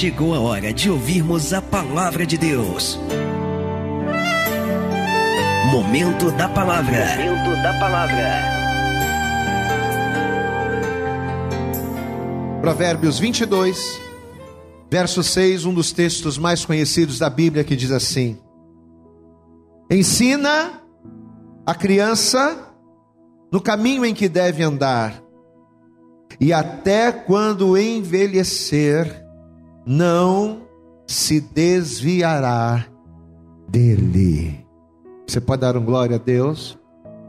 chegou a hora de ouvirmos a palavra de Deus. Momento da palavra. Momento da palavra. Provérbios 22, verso 6, um dos textos mais conhecidos da Bíblia, que diz assim: Ensina a criança no caminho em que deve andar, e até quando envelhecer, não se desviará dele. Você pode dar um glória a Deus?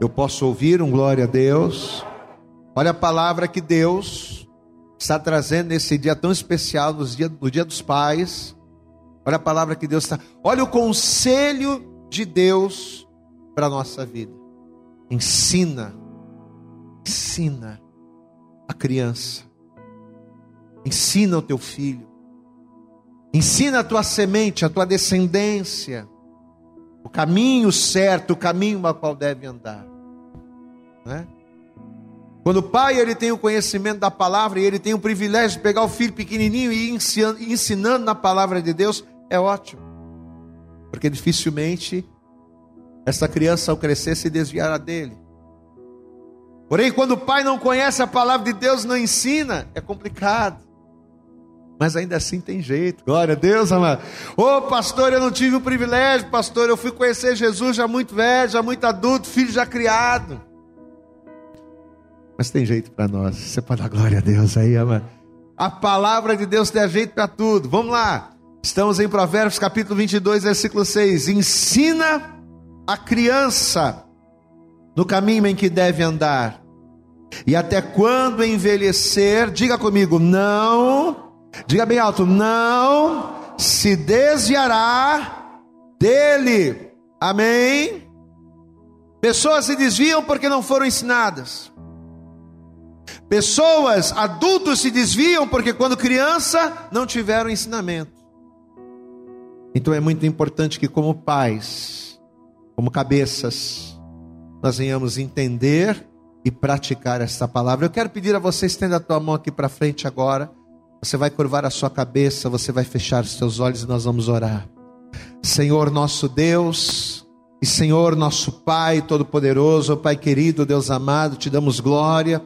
Eu posso ouvir um glória a Deus? Olha a palavra que Deus está trazendo nesse dia tão especial, no dia, no dia dos pais. Olha a palavra que Deus está. Olha o conselho de Deus para a nossa vida. Ensina, ensina a criança, ensina o teu filho, ensina a tua semente, a tua descendência, o caminho certo, o caminho a qual deve andar. Né? Quando o pai ele tem o conhecimento da palavra e ele tem o privilégio de pegar o filho pequenininho e ir ensinando na palavra de Deus, é ótimo. Porque dificilmente essa criança ao crescer se desviará dele. Porém, quando o pai não conhece a palavra de Deus, não ensina, é complicado. Mas ainda assim tem jeito. Glória a Deus, amado. Ô oh, pastor, eu não tive o privilégio, pastor. Eu fui conhecer Jesus já muito velho, já muito adulto, filho já criado. Mas tem jeito para nós. Você pode dar glória a Deus aí, amado. A palavra de Deus tem jeito para tudo. Vamos lá. Estamos em Provérbios capítulo 22, versículo 6. Ensina a criança no caminho em que deve andar. E até quando envelhecer, diga comigo, não, diga bem alto, não se desviará dele. Amém? Pessoas se desviam porque não foram ensinadas. Pessoas, adultos se desviam porque quando criança não tiveram ensinamento. Então é muito importante que, como pais, como cabeças, nós venhamos entender e praticar esta palavra. Eu quero pedir a você, estenda a tua mão aqui para frente agora. Você vai curvar a sua cabeça, você vai fechar os seus olhos e nós vamos orar. Senhor nosso Deus, e Senhor nosso Pai Todo-Poderoso, Pai querido, Deus amado, te damos glória,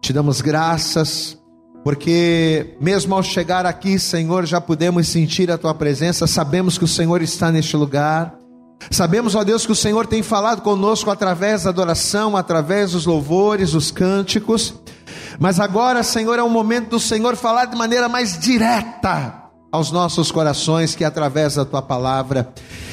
te damos graças porque mesmo ao chegar aqui, Senhor, já podemos sentir a tua presença, sabemos que o Senhor está neste lugar. Sabemos, ó Deus, que o Senhor tem falado conosco através da adoração, através dos louvores, dos cânticos. Mas agora, Senhor, é o momento do Senhor falar de maneira mais direta aos nossos corações, que através da tua palavra.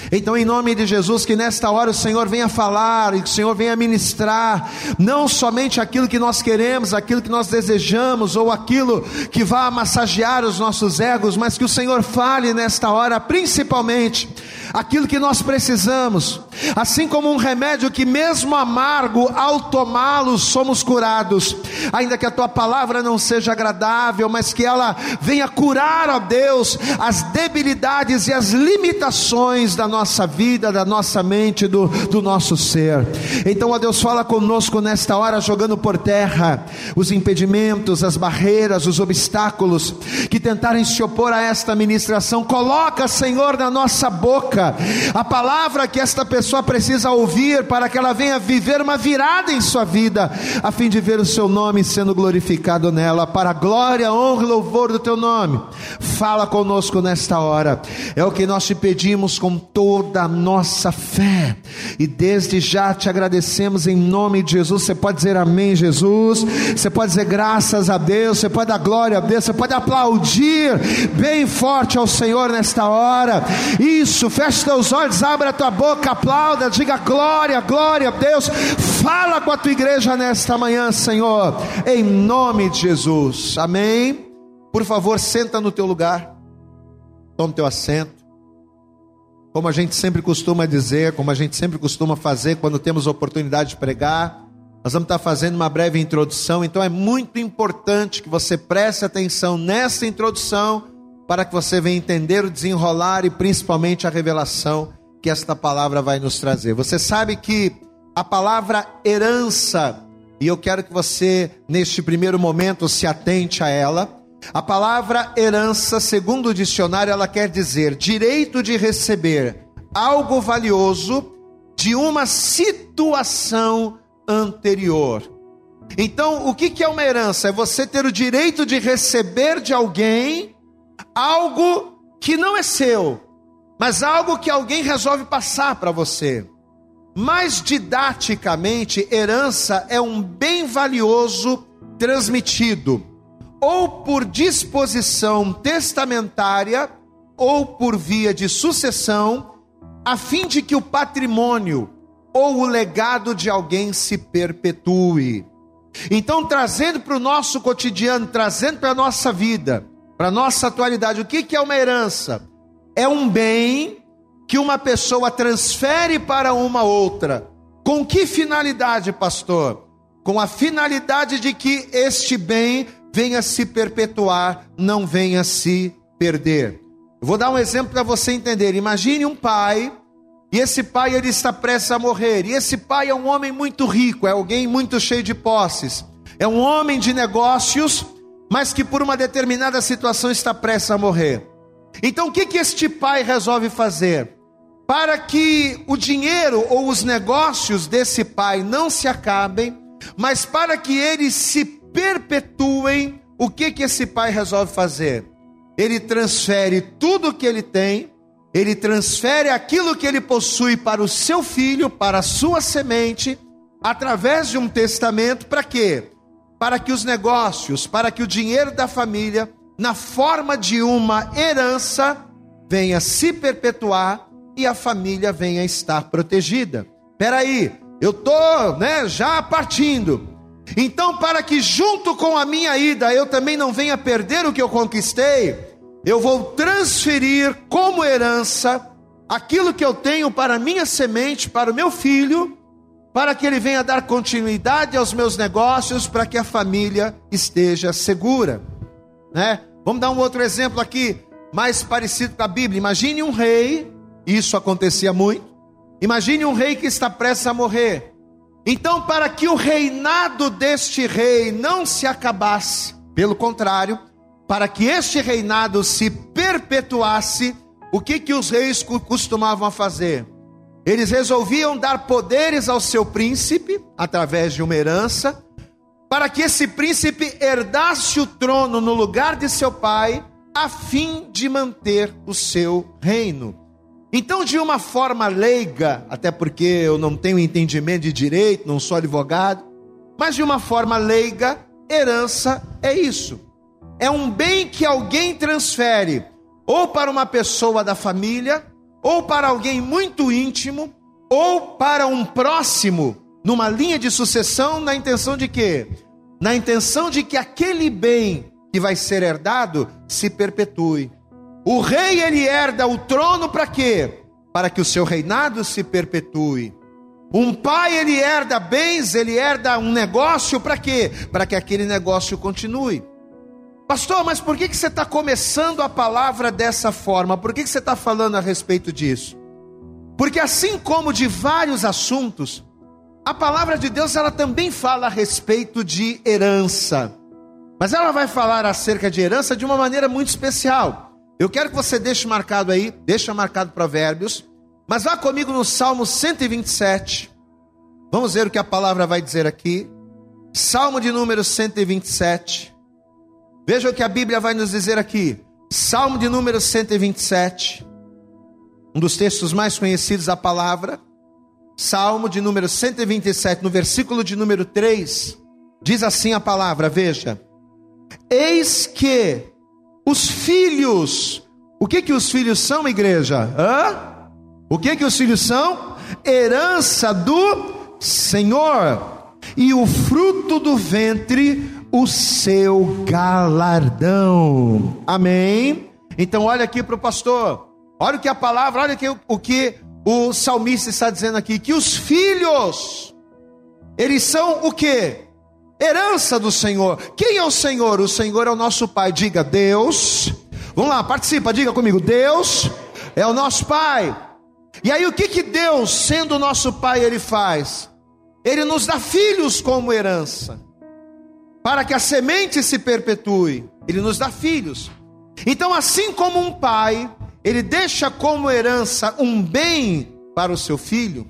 Então, em nome de Jesus, que nesta hora o Senhor venha falar e que o Senhor venha ministrar, não somente aquilo que nós queremos, aquilo que nós desejamos, ou aquilo que vá massagear os nossos egos, mas que o Senhor fale nesta hora, principalmente aquilo que nós precisamos, assim como um remédio que, mesmo amargo, ao tomá-lo, somos curados, ainda que a tua palavra não seja agradável, mas que ela venha curar, ó Deus, as debilidades e as limitações da nossa vida, da nossa mente, do, do nosso ser. Então, ó Deus, fala conosco nesta hora, jogando por terra os impedimentos, as barreiras, os obstáculos que tentarem se opor a esta ministração, coloca, Senhor, na nossa boca a palavra que esta pessoa precisa ouvir para que ela venha viver uma virada em sua vida, a fim de ver o seu nome sendo glorificado nela, para a glória, honra e louvor do teu nome. Fala conosco nesta hora, é o que nós te pedimos com toda nossa fé, e desde já te agradecemos em nome de Jesus. Você pode dizer amém, Jesus, você pode dizer graças a Deus, você pode dar glória a Deus, você pode aplaudir bem forte ao Senhor nesta hora. Isso, feche teus olhos, abra a tua boca, aplauda, diga glória, glória a Deus. Fala com a tua igreja nesta manhã, Senhor, em nome de Jesus. Amém. Por favor, senta no teu lugar. Toma teu assento. Como a gente sempre costuma dizer, como a gente sempre costuma fazer quando temos oportunidade de pregar, nós vamos estar fazendo uma breve introdução, então é muito importante que você preste atenção nessa introdução para que você venha entender o desenrolar e principalmente a revelação que esta palavra vai nos trazer. Você sabe que a palavra herança, e eu quero que você, neste primeiro momento, se atente a ela. A palavra herança, segundo o dicionário, ela quer dizer direito de receber algo valioso de uma situação anterior. Então, o que é uma herança? É você ter o direito de receber de alguém algo que não é seu, mas algo que alguém resolve passar para você. Mais didaticamente, herança é um bem valioso transmitido, ou por disposição testamentária, ou por via de sucessão, a fim de que o patrimônio ou o legado de alguém se perpetue. Então, trazendo para o nosso cotidiano, trazendo para a nossa vida, para a nossa atualidade, o que, que é uma herança? É um bem que uma pessoa transfere para uma outra. Com que finalidade, pastor? Com a finalidade de que este bem venha se perpetuar, não venha se perder. Eu vou dar um exemplo para você entender. Imagine um pai, e esse pai ele está prestes a morrer, e esse pai é um homem muito rico, é alguém muito cheio de posses, é um homem de negócios, mas que por uma determinada situação está prestes a morrer. Então o que, que este pai resolve fazer? Para que o dinheiro ou os negócios desse pai não se acabem, mas para que eles se perpetuem, o que, que esse pai resolve fazer? Ele transfere tudo o que ele tem, ele transfere aquilo que ele possui para o seu filho, para a sua semente, através de um testamento, para quê? para que os negócios, para que o dinheiro da família, na forma de uma herança, venha se perpetuar e a família venha estar protegida. Peraí, eu tô, né, já partindo. Então, para que junto com a minha ida eu também não venha perder o que eu conquistei, eu vou transferir como herança aquilo que eu tenho para minha semente, para o meu filho, para que ele venha dar continuidade aos meus negócios, para que a família esteja segura. Né? Vamos dar um outro exemplo aqui, mais parecido com a Bíblia. Imagine um rei, isso acontecia muito. Imagine um rei que está prestes a morrer. Então, para que o reinado deste rei não se acabasse, pelo contrário, para que este reinado se perpetuasse, o que que os reis costumavam fazer? Eles resolviam dar poderes ao seu príncipe, através de uma herança, para que esse príncipe herdasse o trono no lugar de seu pai, a fim de manter o seu reino. Então, de uma forma leiga, até porque eu não tenho entendimento de direito, não sou advogado, mas de uma forma leiga, herança é isso. É um bem que alguém transfere ou para uma pessoa da família, ou para alguém muito íntimo, ou para um próximo, numa linha de sucessão, na intenção de quê? Na intenção de que aquele bem que vai ser herdado se perpetue. O rei ele herda o trono para quê? Para que o seu reinado se perpetue. Um pai ele herda bens, ele herda um negócio para quê? Para que aquele negócio continue. Pastor, mas por que, que você está começando a palavra dessa forma? Por que, que você está falando a respeito disso? Porque assim como de vários assuntos, a palavra de Deus ela também fala a respeito de herança. Mas ela vai falar acerca de herança de uma maneira muito especial. Eu quero que você deixe marcado aí, deixa marcado Provérbios, mas vá comigo no Salmo 127. Vamos ver o que a palavra vai dizer aqui. Salmo de número 127. Veja o que a Bíblia vai nos dizer aqui. Salmo de número 127. Um dos textos mais conhecidos da palavra. Salmo de número 127, no versículo de número 3, diz assim a palavra, veja: Eis que os filhos, o que que os filhos são, igreja? Hã? O que que os filhos são? Herança do Senhor, e o fruto do ventre o seu galardão. Amém? Então, olha aqui para o pastor, olha o que a palavra, olha aqui o que o salmista está dizendo aqui: que os filhos, eles são o que? Herança do Senhor. Quem é o Senhor? O Senhor é o nosso Pai. Diga Deus. Vamos lá, participa, diga comigo: Deus é o nosso Pai. E aí, o que, que Deus, sendo o nosso Pai, Ele faz? Ele nos dá filhos como herança. para que a semente se perpetue. Ele nos dá filhos. Então, assim como um pai, ele deixa como herança um bem para o seu filho,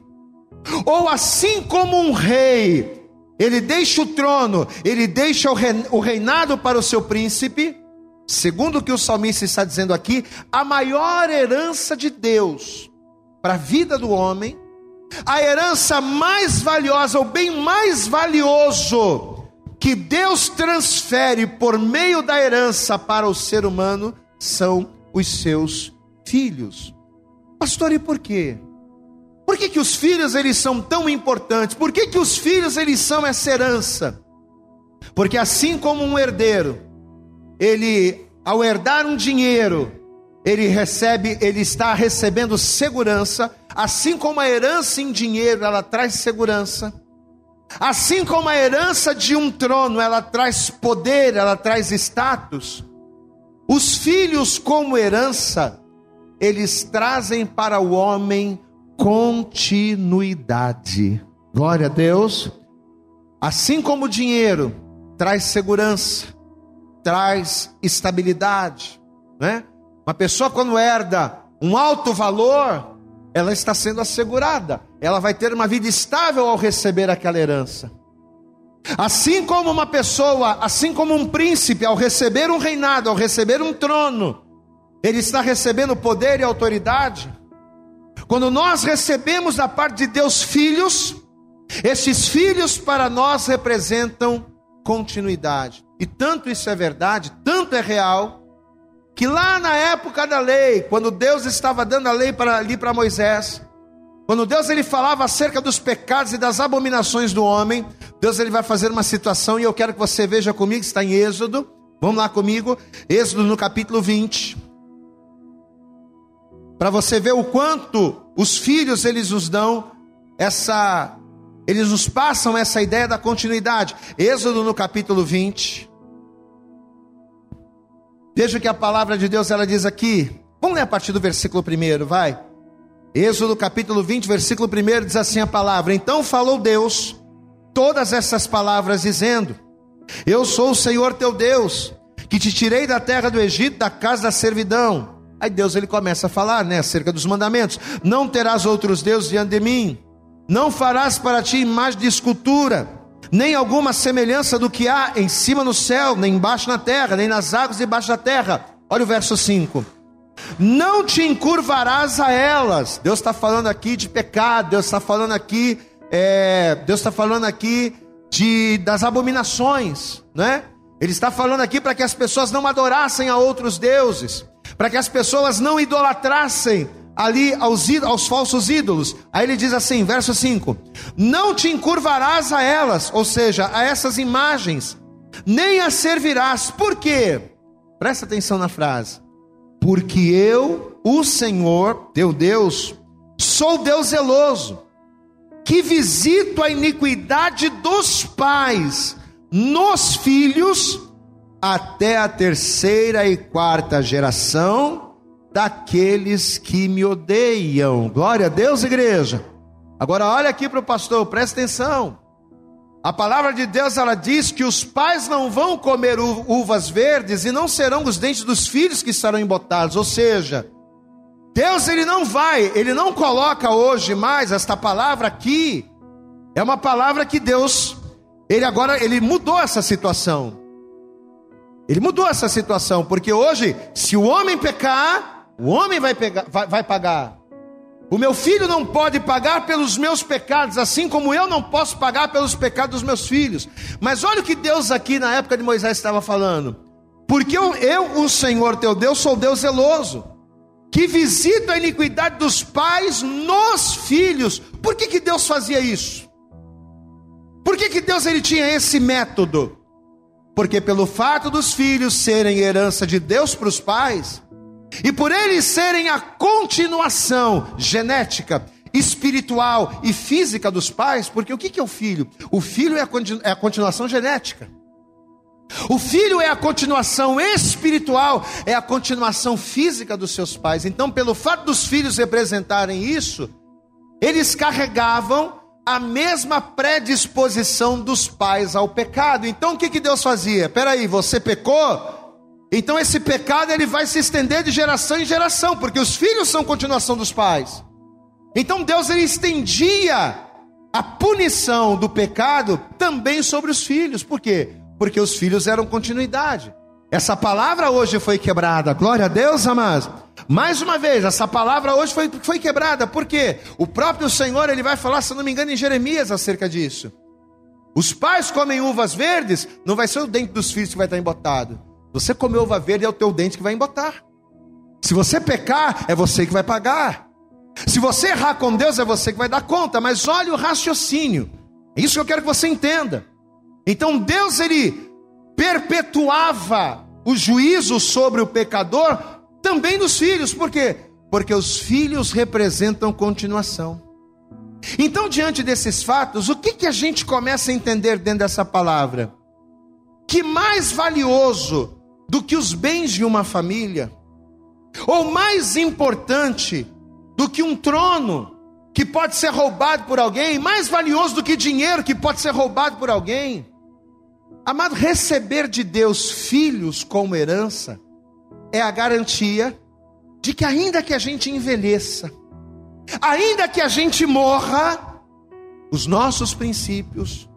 ou assim como um rei, ele deixa o trono, ele deixa o reinado para o seu príncipe, segundo o que o salmista está dizendo aqui, a maior herança de Deus para a vida do homem, a herança mais valiosa, o bem mais valioso que Deus transfere por meio da herança para o ser humano são os seus filhos. Pastor, e por quê? Por que, que os filhos eles são tão importantes? Por que, que os filhos eles são essa herança? Porque assim como um herdeiro, ele ao herdar um dinheiro, ele recebe, ele está recebendo segurança, assim como a herança em dinheiro, ela traz segurança. Assim como a herança de um trono, ela traz poder, ela traz status. Os filhos como herança, eles trazem para o homem continuidade. Glória a Deus. Assim como o dinheiro traz segurança, traz estabilidade, né? Uma pessoa quando herda um alto valor, ela está sendo assegurada, ela vai ter uma vida estável ao receber aquela herança. Assim como uma pessoa, assim como um príncipe, ao receber um reinado, ao receber um trono, ele está recebendo poder e autoridade. Quando nós recebemos da parte de Deus filhos, esses filhos para nós representam continuidade. E tanto isso é verdade, tanto é real, que lá na época da lei, quando Deus estava dando a lei para ali para Moisés, quando Deus ele falava acerca dos pecados e das abominações do homem, Deus ele vai fazer uma situação e eu quero que você veja comigo, está em Êxodo. Vamos lá comigo, Êxodo no capítulo 20 para você ver o quanto os filhos eles nos dão essa eles nos passam essa ideia da continuidade. Êxodo no capítulo 20. Veja que a palavra de Deus ela diz aqui. Vamos ler a partir do versículo 1, vai. Êxodo capítulo 20, versículo 1 diz assim a palavra: Então falou Deus todas essas palavras, dizendo: Eu sou o Senhor teu Deus, que te tirei da terra do Egito, da casa da servidão. Aí Deus ele começa a falar, né, acerca dos mandamentos: Não terás outros deuses diante de mim, não farás para ti imagem de escultura, nem alguma semelhança do que há em cima no céu, nem embaixo na terra, nem nas águas debaixo da terra. Olha o verso 5. Não te encurvarás a elas. Deus está falando aqui de pecado, Deus está falando aqui, é, Deus está falando aqui de das abominações, né? Ele está falando aqui para que as pessoas não adorassem a outros deuses para que as pessoas não idolatrassem ali aos, aos falsos ídolos. Aí ele diz assim, verso 5: Não te encurvarás a elas, ou seja, a essas imagens, nem as servirás. Por quê? Presta atenção na frase. Porque eu, o Senhor, teu Deus, sou Deus zeloso, que visito a iniquidade dos pais nos filhos até a terceira e quarta geração daqueles que me odeiam. Glória a Deus, igreja. Agora olha aqui para o pastor, presta atenção. A palavra de Deus ela diz que os pais não vão comer uvas verdes e não serão os dentes dos filhos que estarão embotados. Ou seja, Deus ele não vai, ele não coloca hoje mais esta palavra aqui. É uma palavra que Deus, ele agora ele mudou essa situação. Ele mudou essa situação, porque hoje, se o homem pecar, o homem vai, pegar, vai, vai pagar. O meu filho não pode pagar pelos meus pecados, assim como eu não posso pagar pelos pecados dos meus filhos. Mas olha o que Deus aqui na época de Moisés estava falando. Porque eu, eu, o Senhor teu Deus, sou Deus zeloso, que visita a iniquidade dos pais nos filhos. Por que, que Deus fazia isso? Por que, que Deus ele tinha esse método? Porque pelo fato dos filhos serem herança de Deus para os pais, e por eles serem a continuação genética, espiritual e física dos pais, porque o que é o filho? O filho é a, é a continuação genética. O filho é a continuação espiritual, é a continuação física dos seus pais. Então, pelo fato dos filhos representarem isso, eles carregavam a mesma predisposição dos pais ao pecado. Então o que, que Deus fazia? Peraí, você pecou? Então esse pecado ele vai se estender de geração em geração, porque os filhos são continuação dos pais. Então Deus ele estendia a punição do pecado também sobre os filhos. Por quê? Porque os filhos eram continuidade. Essa palavra hoje foi quebrada. Glória a Deus, amados. Mais uma vez, essa palavra hoje foi, foi quebrada. Por quê? O próprio Senhor ele vai falar, se não me engano, em Jeremias acerca disso. Os pais comem uvas verdes, não vai ser o dente dos filhos que vai estar embotado. Você comer uva verde é o teu dente que vai embotar. Se você pecar, é você que vai pagar. Se você errar com Deus, é você que vai dar conta. Mas olha o raciocínio. É isso que eu quero que você entenda. Então Deus ele perpetuava o juízo sobre o pecador também nos filhos, por quê? Porque os filhos representam continuação. Então, diante desses fatos, o que, que a gente começa a entender dentro dessa palavra? Que mais valioso do que os bens de uma família, ou mais importante do que um trono que pode ser roubado por alguém, mais valioso do que dinheiro que pode ser roubado por alguém, Amado, receber de Deus filhos como herança é a garantia de que, ainda que a gente envelheça, ainda que a gente morra, os nossos princípios,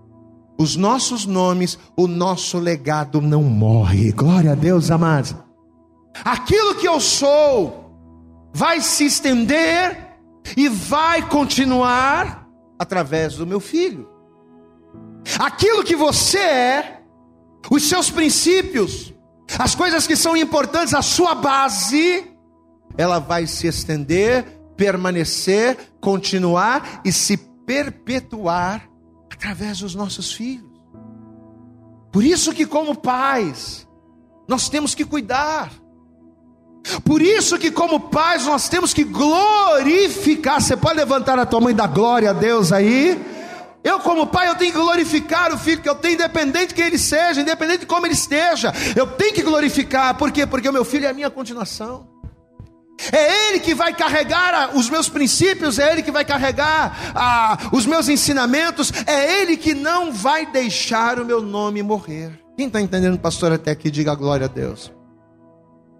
os nossos nomes, o nosso legado não morre. Glória a Deus, amados. Aquilo que eu sou vai se estender e vai continuar através do meu filho. Aquilo que você é os seus princípios, as coisas que são importantes, a sua base, ela vai se estender, permanecer, continuar e se perpetuar através dos nossos filhos. Por isso que como pais, nós temos que cuidar. Por isso que como pais nós temos que glorificar. Você pode levantar a tua mãe da glória a Deus aí? Eu, como pai, eu tenho que glorificar o filho que eu tenho, independente de quem ele seja, independente de como ele esteja. Eu tenho que glorificar, por quê? Porque o meu filho é a minha continuação. É Ele que vai carregar os meus princípios, é Ele que vai carregar ah, os meus ensinamentos, é Ele que não vai deixar o meu nome morrer. Quem está entendendo, pastor, até aqui, diga glória a Deus.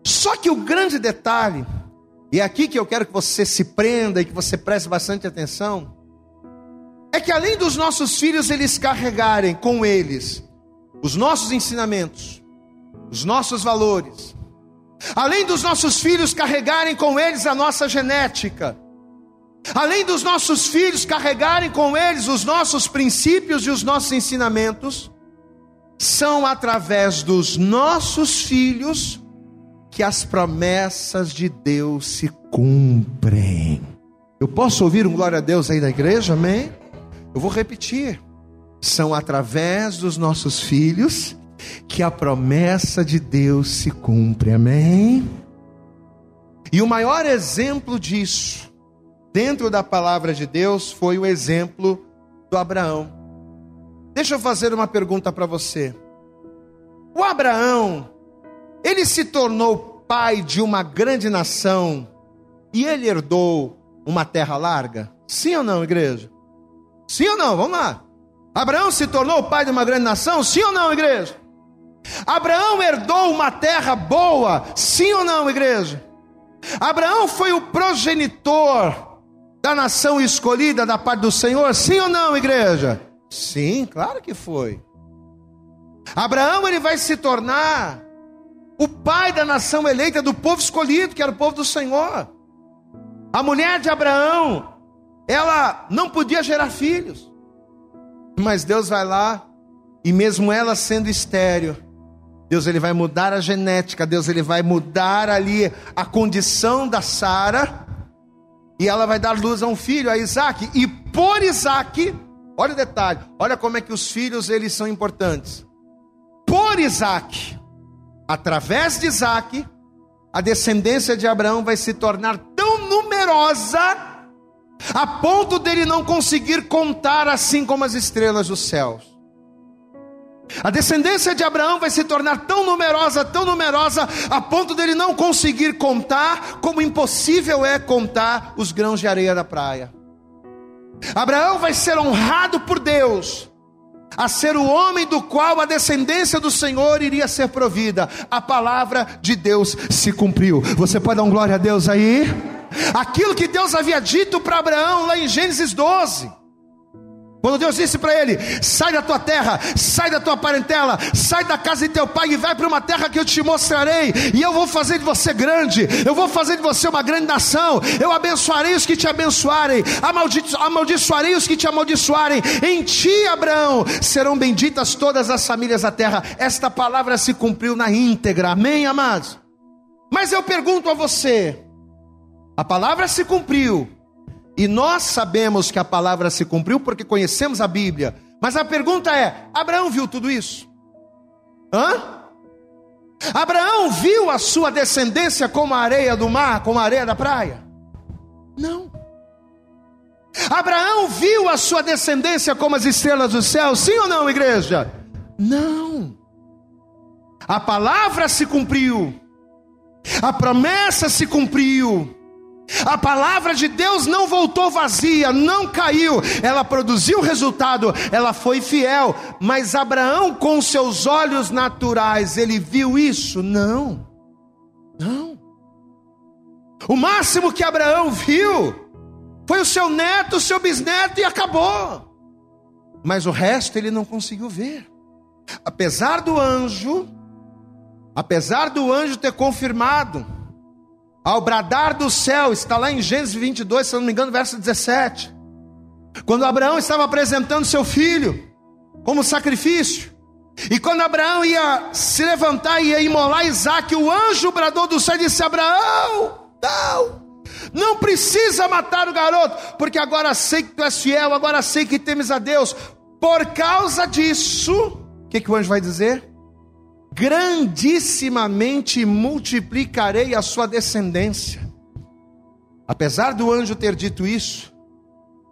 Só que o grande detalhe, e é aqui que eu quero que você se prenda e que você preste bastante atenção, é que além dos nossos filhos eles carregarem com eles os nossos ensinamentos, os nossos valores, além dos nossos filhos carregarem com eles a nossa genética, além dos nossos filhos carregarem com eles os nossos princípios e os nossos ensinamentos, são através dos nossos filhos que as promessas de Deus se cumprem. Eu posso ouvir um glória a Deus aí na igreja, amém? Eu vou repetir. São através dos nossos filhos que a promessa de Deus se cumpre. Amém? E o maior exemplo disso, dentro da palavra de Deus, foi o exemplo do Abraão. Deixa eu fazer uma pergunta para você. O Abraão, ele se tornou pai de uma grande nação e ele herdou uma terra larga? Sim ou não, igreja? Sim ou não? Vamos lá. Abraão se tornou pai de uma grande nação? Sim ou não, igreja? Abraão herdou uma terra boa? Sim ou não, igreja? Abraão foi o progenitor da nação escolhida da parte do Senhor? Sim ou não, igreja? Sim, claro que foi. Abraão ele vai se tornar o pai da nação eleita do povo escolhido, que era o povo do Senhor. A mulher de Abraão ela não podia gerar filhos. Mas Deus vai lá e mesmo ela sendo estéril, Deus ele vai mudar a genética, Deus ele vai mudar ali a condição da Sara e ela vai dar luz a um filho, a Isaac. E por Isaac, olha o detalhe, olha como é que os filhos eles são importantes. Por Isaac, através de Isaac, a descendência de Abraão vai se tornar tão numerosa a ponto dele não conseguir contar assim como as estrelas dos céus. A descendência de Abraão vai se tornar tão numerosa, tão numerosa, a ponto dele não conseguir contar, como impossível é contar os grãos de areia da praia. Abraão vai ser honrado por Deus a ser o homem do qual a descendência do Senhor iria ser provida. A palavra de Deus se cumpriu. Você pode dar um glória a Deus aí? Aquilo que Deus havia dito para Abraão lá em Gênesis 12. Quando Deus disse para ele: sai da tua terra, sai da tua parentela, sai da casa de teu pai e vai para uma terra que eu te mostrarei, e eu vou fazer de você grande, eu vou fazer de você uma grande nação, eu abençoarei os que te abençoarem, amaldiçoarei os que te amaldiçoarem, em ti, Abraão, serão benditas todas as famílias da terra. Esta palavra se cumpriu na íntegra, amém, amados? Mas eu pergunto a você: a palavra se cumpriu, e nós sabemos que a palavra se cumpriu porque conhecemos a Bíblia. Mas a pergunta é: Abraão viu tudo isso? Hã? Abraão viu a sua descendência como a areia do mar, como a areia da praia? Não. Abraão viu a sua descendência como as estrelas do céu? Sim ou não, igreja? Não. A palavra se cumpriu, a promessa se cumpriu. A palavra de Deus não voltou vazia, não caiu, ela produziu resultado, ela foi fiel. Mas Abraão, com seus olhos naturais, ele viu isso? Não, não. O máximo que Abraão viu foi o seu neto, o seu bisneto e acabou. Mas o resto ele não conseguiu ver. Apesar do anjo, apesar do anjo ter confirmado, ao bradar do céu, está lá em Gênesis 22, se não me engano, verso 17. Quando Abraão estava apresentando seu filho como sacrifício, e quando Abraão ia se levantar e ia imolar Isaac, o anjo bradou do céu e disse: Abraão, não, não precisa matar o garoto, porque agora sei que tu és fiel, agora sei que temes a Deus. Por causa disso, o que, que o anjo vai dizer? Grandissimamente multiplicarei a sua descendência. Apesar do anjo ter dito isso,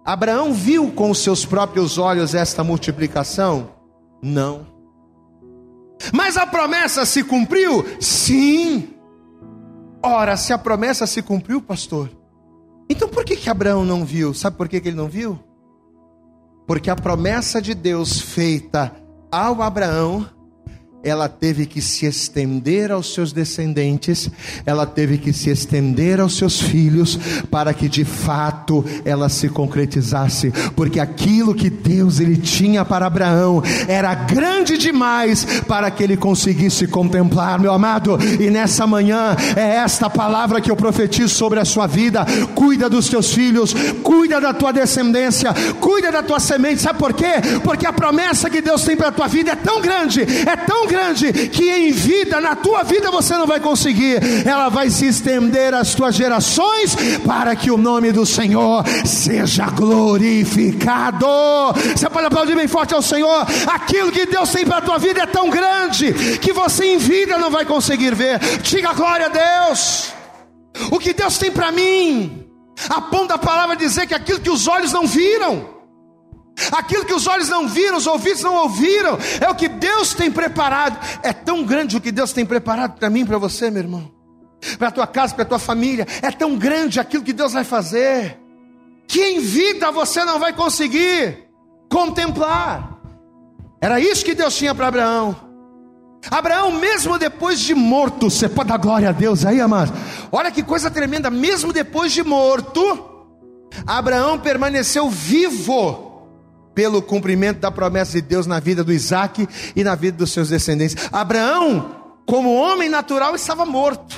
Abraão viu com os seus próprios olhos esta multiplicação? Não. Mas a promessa se cumpriu? Sim. Ora, se a promessa se cumpriu, pastor, então por que, que Abraão não viu? Sabe por que, que ele não viu? Porque a promessa de Deus feita ao Abraão ela teve que se estender aos seus descendentes, ela teve que se estender aos seus filhos, para que de fato ela se concretizasse, porque aquilo que Deus ele tinha para Abraão era grande demais para que ele conseguisse contemplar, meu amado. E nessa manhã é esta palavra que eu profetizo sobre a sua vida. Cuida dos teus filhos, cuida da tua descendência, cuida da tua semente. Sabe por quê? Porque a promessa que Deus tem para a tua vida é tão grande, é tão grande que em vida, na tua vida você não vai conseguir. Ela vai se estender às tuas gerações para que o nome do Senhor seja glorificado. Você pode aplaudir bem forte ao Senhor. Aquilo que Deus tem para a tua vida é tão grande que você em vida não vai conseguir ver. Diga glória a Deus. O que Deus tem para mim, a ponta da palavra dizer que aquilo que os olhos não viram Aquilo que os olhos não viram, os ouvidos não ouviram, é o que Deus tem preparado. É tão grande o que Deus tem preparado para mim, para você, meu irmão, para a tua casa, para a tua família. É tão grande aquilo que Deus vai fazer, que em vida você não vai conseguir contemplar. Era isso que Deus tinha para Abraão. Abraão, mesmo depois de morto, você pode dar glória a Deus aí, amado. Olha que coisa tremenda, mesmo depois de morto, Abraão permaneceu vivo pelo cumprimento da promessa de Deus na vida do Isaac e na vida dos seus descendentes. Abraão, como homem natural, estava morto,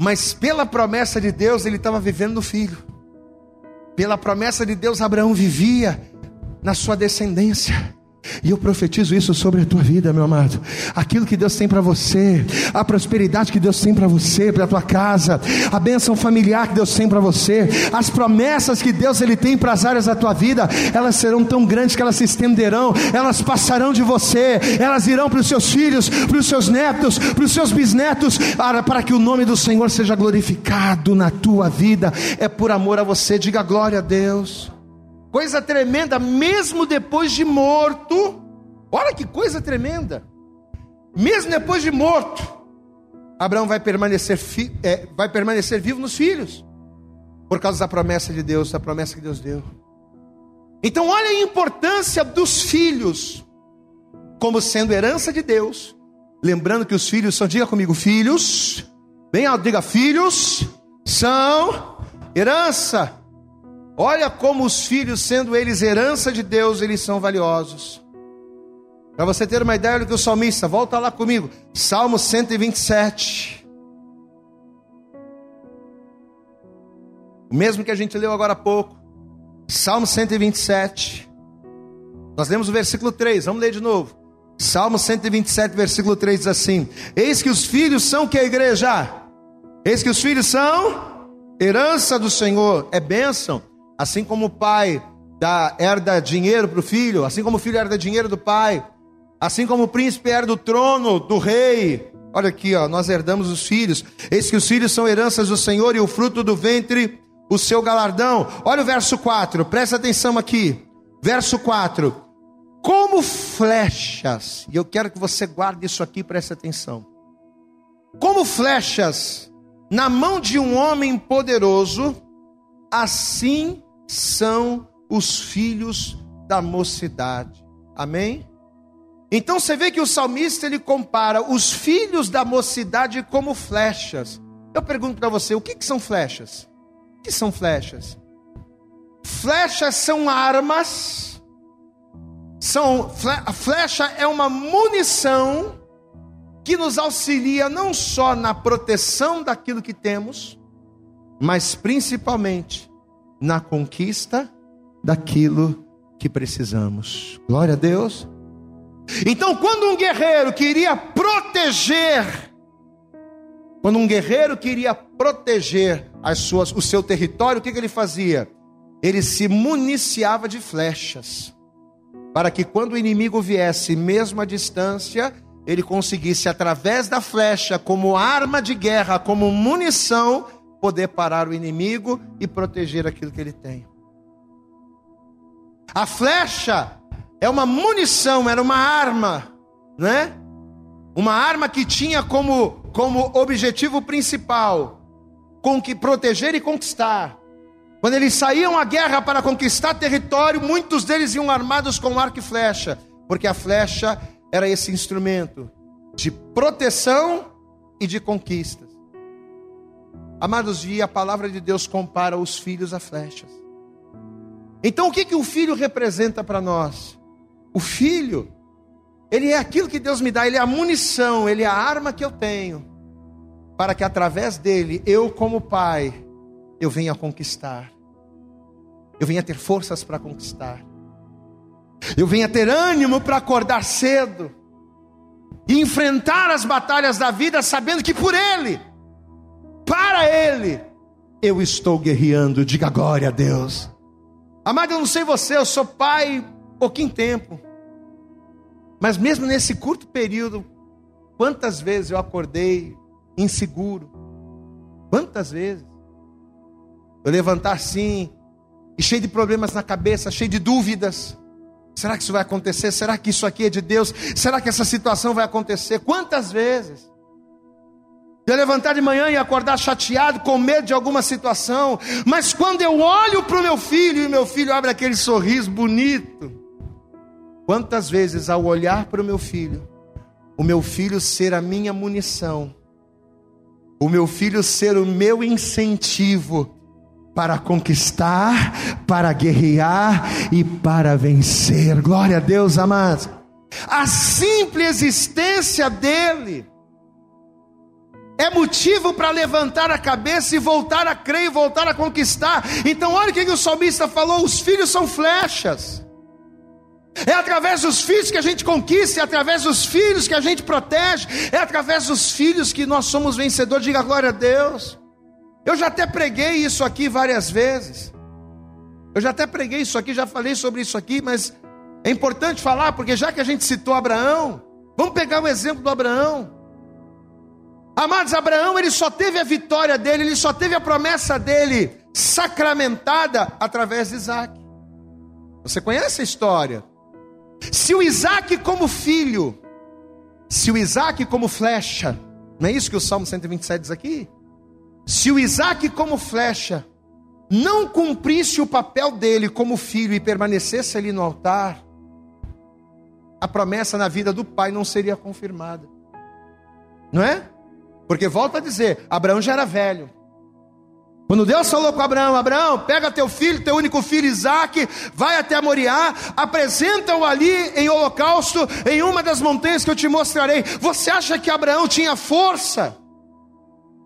mas pela promessa de Deus, ele estava vivendo no filho. Pela promessa de Deus, Abraão vivia na sua descendência. E eu profetizo isso sobre a tua vida, meu amado. Aquilo que Deus tem para você, a prosperidade que Deus tem para você, para a tua casa, a bênção familiar que Deus tem para você, as promessas que Deus ele tem para as áreas da tua vida, elas serão tão grandes que elas se estenderão, elas passarão de você, elas irão para os seus filhos, para os seus netos, para os seus bisnetos, para, para que o nome do Senhor seja glorificado na tua vida. É por amor a você, diga glória a Deus. Coisa tremenda, mesmo depois de morto. Olha que coisa tremenda. Mesmo depois de morto, Abraão vai permanecer, é, vai permanecer vivo nos filhos, por causa da promessa de Deus, da promessa que Deus deu. Então, olha a importância dos filhos como sendo herança de Deus. Lembrando que os filhos são, diga comigo, filhos. Bem alto, diga filhos são herança. Olha como os filhos, sendo eles herança de Deus, eles são valiosos. Para você ter uma ideia do que o salmista, volta lá comigo, Salmo 127. O mesmo que a gente leu agora há pouco. Salmo 127. Nós lemos o versículo 3, vamos ler de novo. Salmo 127, versículo 3 diz assim: Eis que os filhos são que a igreja? Eis que os filhos são herança do Senhor, é bênção. Assim como o pai dá, herda dinheiro para o filho, assim como o filho herda dinheiro do pai, assim como o príncipe herda o trono do rei. Olha aqui, ó, nós herdamos os filhos. Eis que os filhos são heranças do Senhor e o fruto do ventre o seu galardão. Olha o verso 4, presta atenção aqui. Verso 4: Como flechas, e eu quero que você guarde isso aqui, preste atenção. Como flechas na mão de um homem poderoso, assim são os filhos da mocidade. Amém? Então você vê que o salmista ele compara os filhos da mocidade como flechas. Eu pergunto para você, o que, que são flechas? O que são flechas? Flechas são armas. São a flecha é uma munição que nos auxilia não só na proteção daquilo que temos, mas principalmente na conquista daquilo que precisamos. Glória a Deus. Então, quando um guerreiro queria proteger quando um guerreiro queria proteger as suas, o seu território, o que, que ele fazia? Ele se municiava de flechas, para que quando o inimigo viesse, mesmo à distância, ele conseguisse, através da flecha, como arma de guerra, como munição, poder parar o inimigo e proteger aquilo que ele tem. A flecha é uma munição, era uma arma, né? Uma arma que tinha como como objetivo principal com que proteger e conquistar. Quando eles saíam à guerra para conquistar território, muitos deles iam armados com arco e flecha, porque a flecha era esse instrumento de proteção e de conquistas. Amados, e a palavra de Deus compara os filhos a flechas. Então, o que, que o filho representa para nós? O filho ele é aquilo que Deus me dá, ele é a munição, ele é a arma que eu tenho, para que através dele, eu, como pai, eu venha conquistar, eu venha ter forças para conquistar, eu venha ter ânimo para acordar cedo e enfrentar as batalhas da vida, sabendo que por ele, para ele, eu estou guerreando. Diga glória a Deus. Amado, eu não sei você, eu sou pai pouquinho tempo. Mas mesmo nesse curto período, quantas vezes eu acordei inseguro? Quantas vezes? Eu levantar assim, e cheio de problemas na cabeça, cheio de dúvidas. Será que isso vai acontecer? Será que isso aqui é de Deus? Será que essa situação vai acontecer? Quantas vezes? Eu levantar de manhã e acordar chateado, com medo de alguma situação, mas quando eu olho para o meu filho e meu filho abre aquele sorriso bonito, Quantas vezes, ao olhar para o meu filho, o meu filho ser a minha munição, o meu filho ser o meu incentivo para conquistar, para guerrear e para vencer. Glória a Deus, amados. A simples existência dele é motivo para levantar a cabeça e voltar a crer e voltar a conquistar. Então, olha o que o salmista falou: os filhos são flechas. É através dos filhos que a gente conquista, é através dos filhos que a gente protege, é através dos filhos que nós somos vencedores. Diga glória a Deus. Eu já até preguei isso aqui várias vezes. Eu já até preguei isso aqui, já falei sobre isso aqui, mas é importante falar, porque já que a gente citou Abraão, vamos pegar o exemplo do Abraão. Amados, Abraão, ele só teve a vitória dele, ele só teve a promessa dele sacramentada através de Isaac. Você conhece a história? Se o Isaac como filho, se o Isaac como flecha, não é isso que o Salmo 127 diz aqui? Se o Isaac como flecha não cumprisse o papel dele como filho e permanecesse ali no altar, a promessa na vida do pai não seria confirmada. Não é? Porque volta a dizer, Abraão já era velho. Quando Deus falou com Abraão, Abraão, pega teu filho, teu único filho Isaac, vai até Moriá, apresenta-o ali em holocausto, em uma das montanhas que eu te mostrarei. Você acha que Abraão tinha força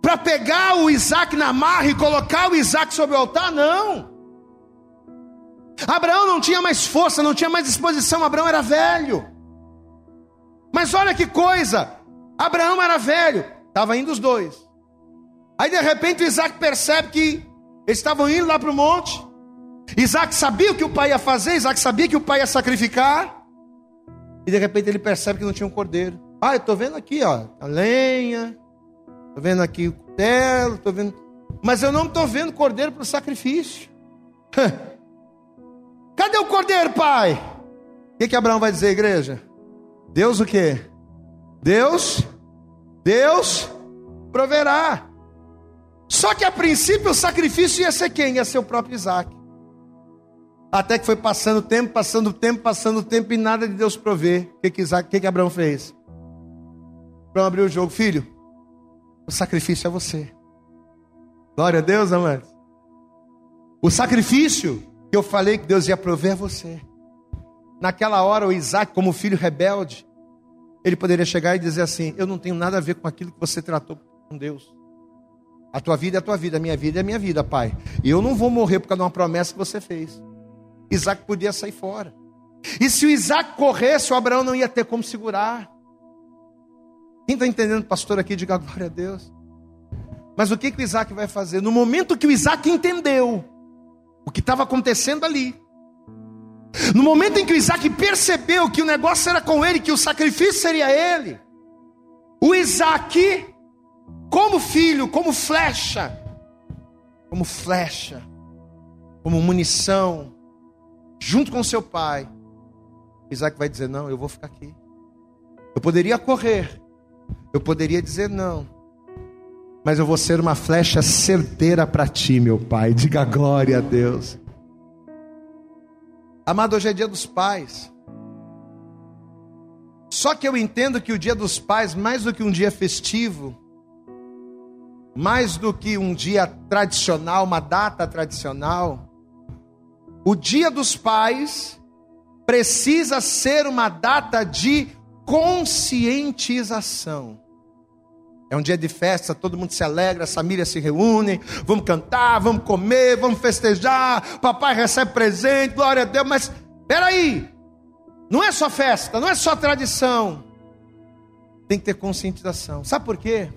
para pegar o Isaac na marra e colocar o Isaac sobre o altar? Não. Abraão não tinha mais força, não tinha mais disposição, Abraão era velho. Mas olha que coisa, Abraão era velho, estava indo os dois. Aí de repente o Isaac percebe que eles estavam indo lá para o monte. Isaac sabia o que o pai ia fazer, Isaac sabia que o pai ia sacrificar. E de repente ele percebe que não tinha um cordeiro. Ah, eu estou vendo aqui, ó, a lenha, estou vendo aqui o cutelo, estou vendo. Mas eu não estou vendo cordeiro para o sacrifício. Cadê o cordeiro, pai? O que, que Abraão vai dizer, igreja? Deus o quê? Deus, Deus proverá. Só que a princípio o sacrifício ia ser quem? Ia ser o próprio Isaac. Até que foi passando o tempo, passando o tempo, passando o tempo e nada de Deus prover. O que, que, Isaac, que, que Abraão fez? Abraão abriu o jogo, filho. O sacrifício é você. Glória a Deus, amados. O sacrifício que eu falei que Deus ia prover é você. Naquela hora, o Isaac, como filho rebelde, ele poderia chegar e dizer assim: Eu não tenho nada a ver com aquilo que você tratou com Deus. A tua vida é a tua vida, a minha vida é a minha vida, pai. E eu não vou morrer por causa de uma promessa que você fez. Isaac podia sair fora. E se o Isaac corresse, o Abraão não ia ter como segurar. Quem está entendendo, pastor, aqui, diga glória a Deus. Mas o que, que o Isaac vai fazer? No momento que o Isaac entendeu o que estava acontecendo ali, no momento em que o Isaac percebeu que o negócio era com ele, que o sacrifício seria ele, o Isaac como filho, como flecha, como flecha, como munição, junto com seu pai. Isaac vai dizer: Não, eu vou ficar aqui. Eu poderia correr, eu poderia dizer não, mas eu vou ser uma flecha certeira para ti, meu pai. Diga glória a Deus. Amado, hoje é dia dos pais. Só que eu entendo que o dia dos pais, mais do que um dia festivo, mais do que um dia tradicional, uma data tradicional, o Dia dos Pais precisa ser uma data de conscientização. É um dia de festa, todo mundo se alegra, as famílias se reúnem, vamos cantar, vamos comer, vamos festejar, papai recebe presente, glória a Deus, mas peraí, não é só festa, não é só tradição, tem que ter conscientização. Sabe por quê?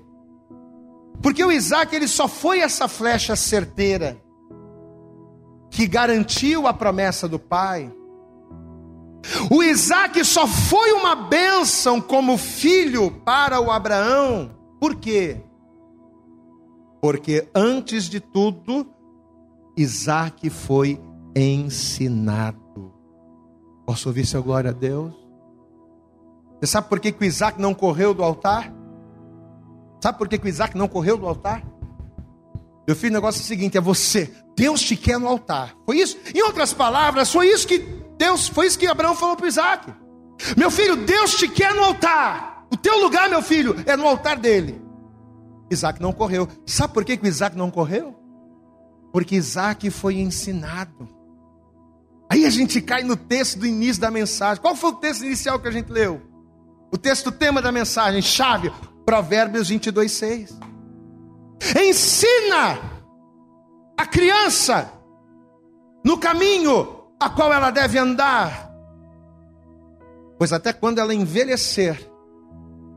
Porque o Isaac ele só foi essa flecha certeira que garantiu a promessa do pai. O Isaac só foi uma bênção como filho para o Abraão. Por quê? Porque antes de tudo, Isaac foi ensinado. Posso ouvir seu glória a Deus? Você sabe por que, que o Isaac não correu do altar? Sabe por que, que o Isaac não correu do altar? Meu filho, o negócio é o seguinte: é você. Deus te quer no altar. Foi isso? Em outras palavras, foi isso que Deus, foi isso que Abraão falou para Isaac. Meu filho, Deus te quer no altar. O teu lugar, meu filho, é no altar dele. Isaac não correu. Sabe por que, que o Isaac não correu? Porque Isaac foi ensinado. Aí a gente cai no texto do início da mensagem. Qual foi o texto inicial que a gente leu? O texto tema da mensagem, chave. Provérbios 22, 6. Ensina a criança no caminho a qual ela deve andar, pois até quando ela envelhecer,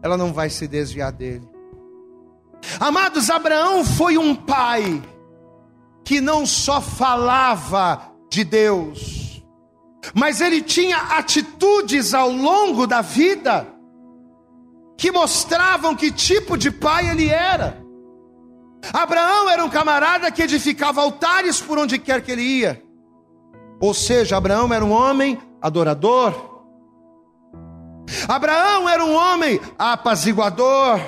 ela não vai se desviar dele. Amados, Abraão foi um pai que não só falava de Deus, mas ele tinha atitudes ao longo da vida que mostravam que tipo de pai ele era. Abraão era um camarada que edificava altares por onde quer que ele ia. Ou seja, Abraão era um homem adorador. Abraão era um homem apaziguador.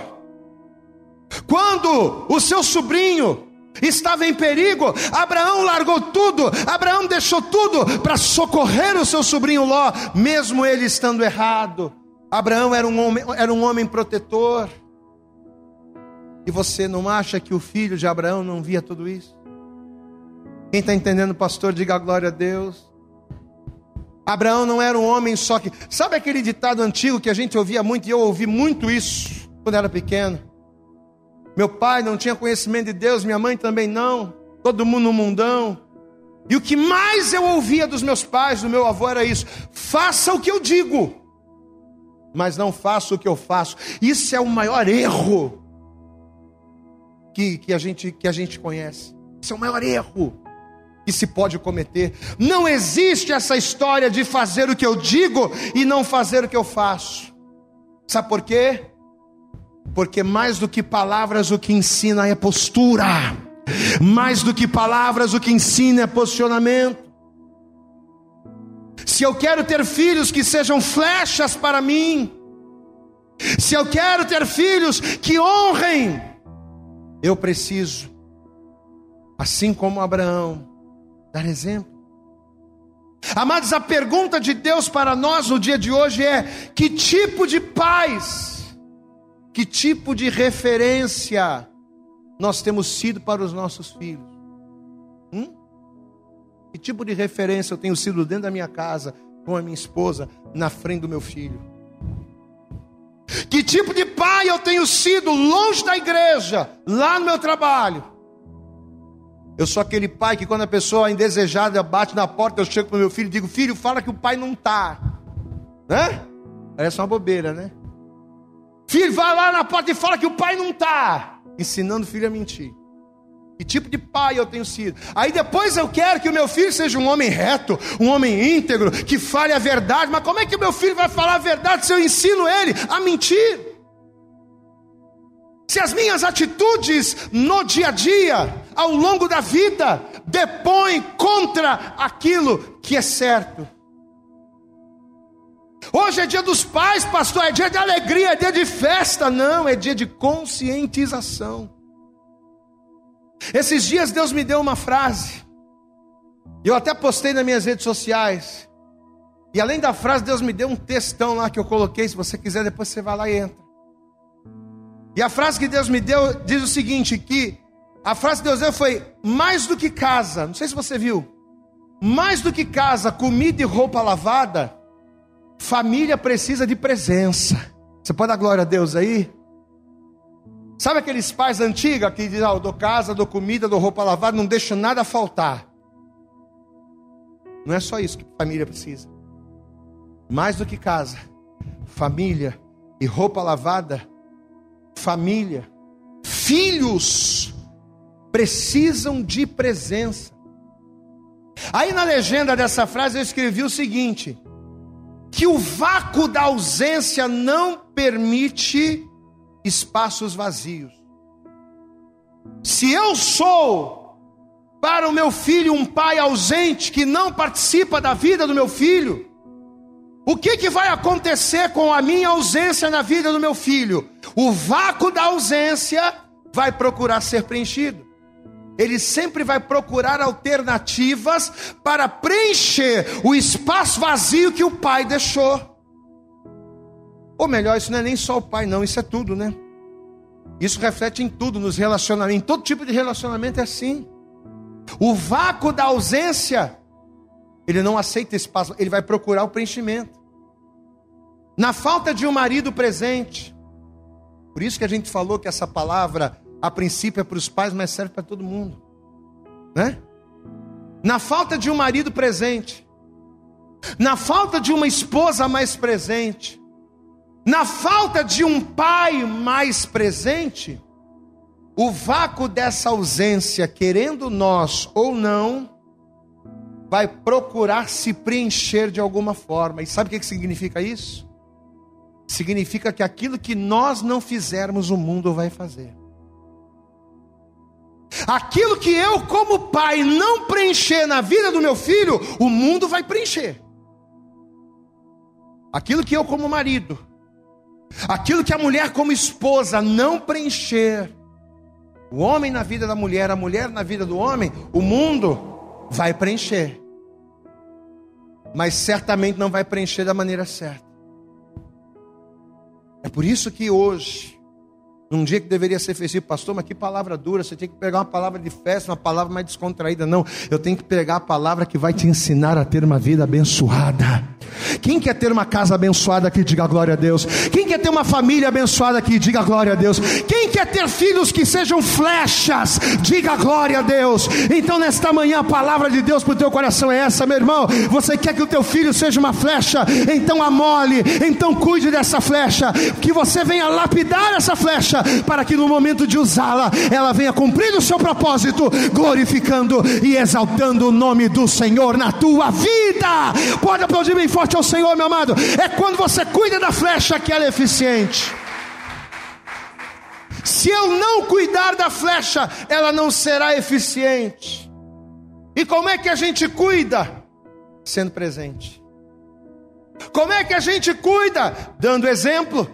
Quando o seu sobrinho estava em perigo. Abraão largou tudo, Abraão deixou tudo para socorrer o seu sobrinho Ló, mesmo ele estando errado. Abraão era um homem, era um homem protetor. E você não acha que o filho de Abraão não via tudo isso? Quem está entendendo, pastor, diga glória a Deus. Abraão não era um homem só que. Sabe aquele ditado antigo que a gente ouvia muito, e eu ouvi muito isso quando era pequeno? Meu pai não tinha conhecimento de Deus, minha mãe também não, todo mundo no mundão. E o que mais eu ouvia dos meus pais, do meu avô, era isso: faça o que eu digo, mas não faça o que eu faço. Isso é o maior erro que, que, a, gente, que a gente conhece. Isso é o maior erro que se pode cometer. Não existe essa história de fazer o que eu digo e não fazer o que eu faço. Sabe por quê? Porque mais do que palavras, o que ensina é postura. Mais do que palavras, o que ensina é posicionamento. Se eu quero ter filhos que sejam flechas para mim, se eu quero ter filhos que honrem, eu preciso, assim como Abraão, dar exemplo. Amados, a pergunta de Deus para nós no dia de hoje é: que tipo de pais, que tipo de referência nós temos sido para os nossos filhos? Hum? Que tipo de referência eu tenho sido dentro da minha casa, com a minha esposa, na frente do meu filho? Que tipo de pai eu tenho sido longe da igreja, lá no meu trabalho? Eu sou aquele pai que quando a pessoa indesejada bate na porta, eu chego para o meu filho e digo: Filho, fala que o pai não está. Né? Parece uma bobeira, né? Filho, vai lá na porta e fala que o pai não está. Ensinando o filho a mentir. Que tipo de pai eu tenho sido? Aí depois eu quero que o meu filho seja um homem reto, um homem íntegro, que fale a verdade. Mas como é que o meu filho vai falar a verdade se eu ensino ele a mentir? Se as minhas atitudes no dia a dia, ao longo da vida, depõem contra aquilo que é certo. Hoje é dia dos pais, pastor, é dia de alegria, é dia de festa. Não, é dia de conscientização. Esses dias Deus me deu uma frase, eu até postei nas minhas redes sociais. E além da frase, Deus me deu um textão lá que eu coloquei. Se você quiser, depois você vai lá e entra. E a frase que Deus me deu diz o seguinte: que a frase Deus deu foi mais do que casa. Não sei se você viu. Mais do que casa, comida e roupa lavada, família precisa de presença. Você pode dar glória a Deus aí? Sabe aqueles pais antigos que dizem, ah, eu dou casa, dou comida, dou roupa lavada, não deixo nada faltar. Não é só isso que família precisa. Mais do que casa, família e roupa lavada, família, filhos precisam de presença. Aí na legenda dessa frase eu escrevi o seguinte: que o vácuo da ausência não permite espaços vazios. Se eu sou para o meu filho um pai ausente que não participa da vida do meu filho, o que, que vai acontecer com a minha ausência na vida do meu filho? O vácuo da ausência vai procurar ser preenchido. Ele sempre vai procurar alternativas para preencher o espaço vazio que o pai deixou. Ou melhor, isso não é nem só o pai, não, isso é tudo, né? Isso reflete em tudo, nos relacionamentos. Em todo tipo de relacionamento é assim. O vácuo da ausência ele não aceita espaço, ele vai procurar o preenchimento. Na falta de um marido presente. Por isso que a gente falou que essa palavra, a princípio, é para os pais, mas serve para todo mundo. Né? Na falta de um marido presente. Na falta de uma esposa mais presente. Na falta de um pai mais presente. O vácuo dessa ausência, querendo nós ou não, vai procurar se preencher de alguma forma. E sabe o que significa isso? Significa que aquilo que nós não fizermos, o mundo vai fazer. Aquilo que eu, como pai, não preencher na vida do meu filho, o mundo vai preencher. Aquilo que eu, como marido, aquilo que a mulher, como esposa, não preencher, o homem na vida da mulher, a mulher na vida do homem, o mundo vai preencher. Mas certamente não vai preencher da maneira certa. É por isso que hoje num dia que deveria ser festivo, pastor, mas que palavra dura, você tem que pegar uma palavra de festa, uma palavra mais descontraída. Não, eu tenho que pegar a palavra que vai te ensinar a ter uma vida abençoada. Quem quer ter uma casa abençoada aqui, diga glória a Deus. Quem quer ter uma família abençoada aqui, diga glória a Deus. Quem quer ter filhos que sejam flechas, diga glória a Deus. Então, nesta manhã, a palavra de Deus para o teu coração é essa, meu irmão. Você quer que o teu filho seja uma flecha, então amole, então cuide dessa flecha, que você venha lapidar essa flecha para que no momento de usá-la, ela venha cumprir o seu propósito, glorificando e exaltando o nome do Senhor na tua vida. Pode aplaudir bem forte ao Senhor, meu amado. É quando você cuida da flecha que ela é eficiente. Se eu não cuidar da flecha, ela não será eficiente. E como é que a gente cuida? Sendo presente. Como é que a gente cuida? Dando exemplo.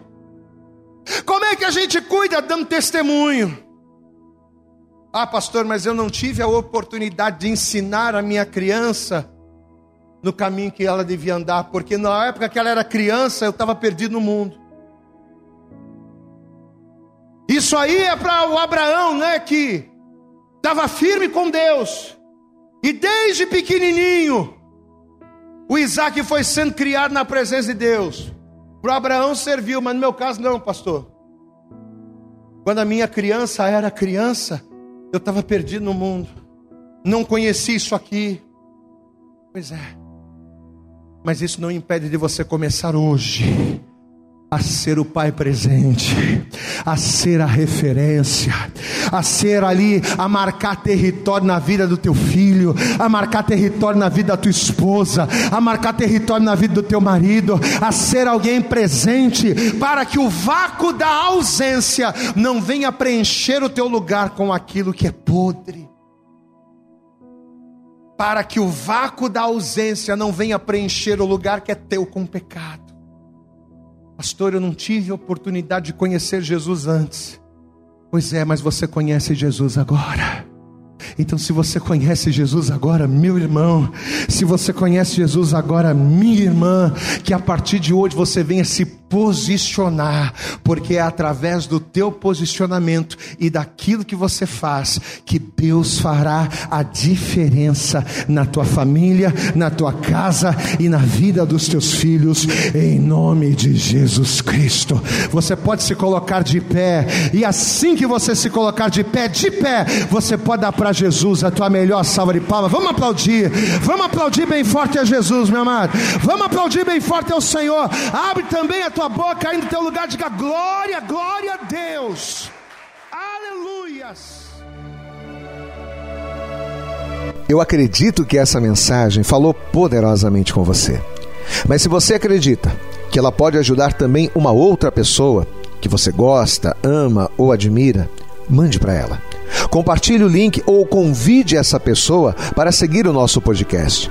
Como é que a gente cuida? Dando testemunho. Ah, pastor, mas eu não tive a oportunidade de ensinar a minha criança no caminho que ela devia andar, porque na época que ela era criança, eu estava perdido no mundo. Isso aí é para o Abraão, né, que estava firme com Deus. E desde pequenininho, o Isaac foi sendo criado na presença de Deus. Para Abraão serviu, mas no meu caso não, pastor. Quando a minha criança era criança, eu estava perdido no mundo. Não conheci isso aqui. Pois é. Mas isso não impede de você começar hoje a ser o pai presente, a ser a referência, a ser ali, a marcar território na vida do teu filho, a marcar território na vida da tua esposa, a marcar território na vida do teu marido, a ser alguém presente, para que o vácuo da ausência não venha preencher o teu lugar com aquilo que é podre. Para que o vácuo da ausência não venha preencher o lugar que é teu com pecado. Pastor, eu não tive oportunidade de conhecer Jesus antes. Pois é, mas você conhece Jesus agora. Então, se você conhece Jesus agora, meu irmão, se você conhece Jesus agora, minha irmã, que a partir de hoje você venha se posicionar, porque é através do teu posicionamento e daquilo que você faz que Deus fará a diferença na tua família, na tua casa e na vida dos teus filhos, em nome de Jesus Cristo. Você pode se colocar de pé, e assim que você se colocar de pé, de pé, você pode dar para Jesus a tua melhor salva de palmas. Vamos aplaudir, vamos aplaudir bem forte a Jesus, meu amado. Vamos aplaudir bem forte ao Senhor. Abre também a tua boca aí no teu lugar, diga glória, glória a Deus. Aleluias. Eu acredito que essa mensagem falou poderosamente com você. Mas se você acredita que ela pode ajudar também uma outra pessoa que você gosta, ama ou admira, mande para ela. Compartilhe o link ou convide essa pessoa para seguir o nosso podcast.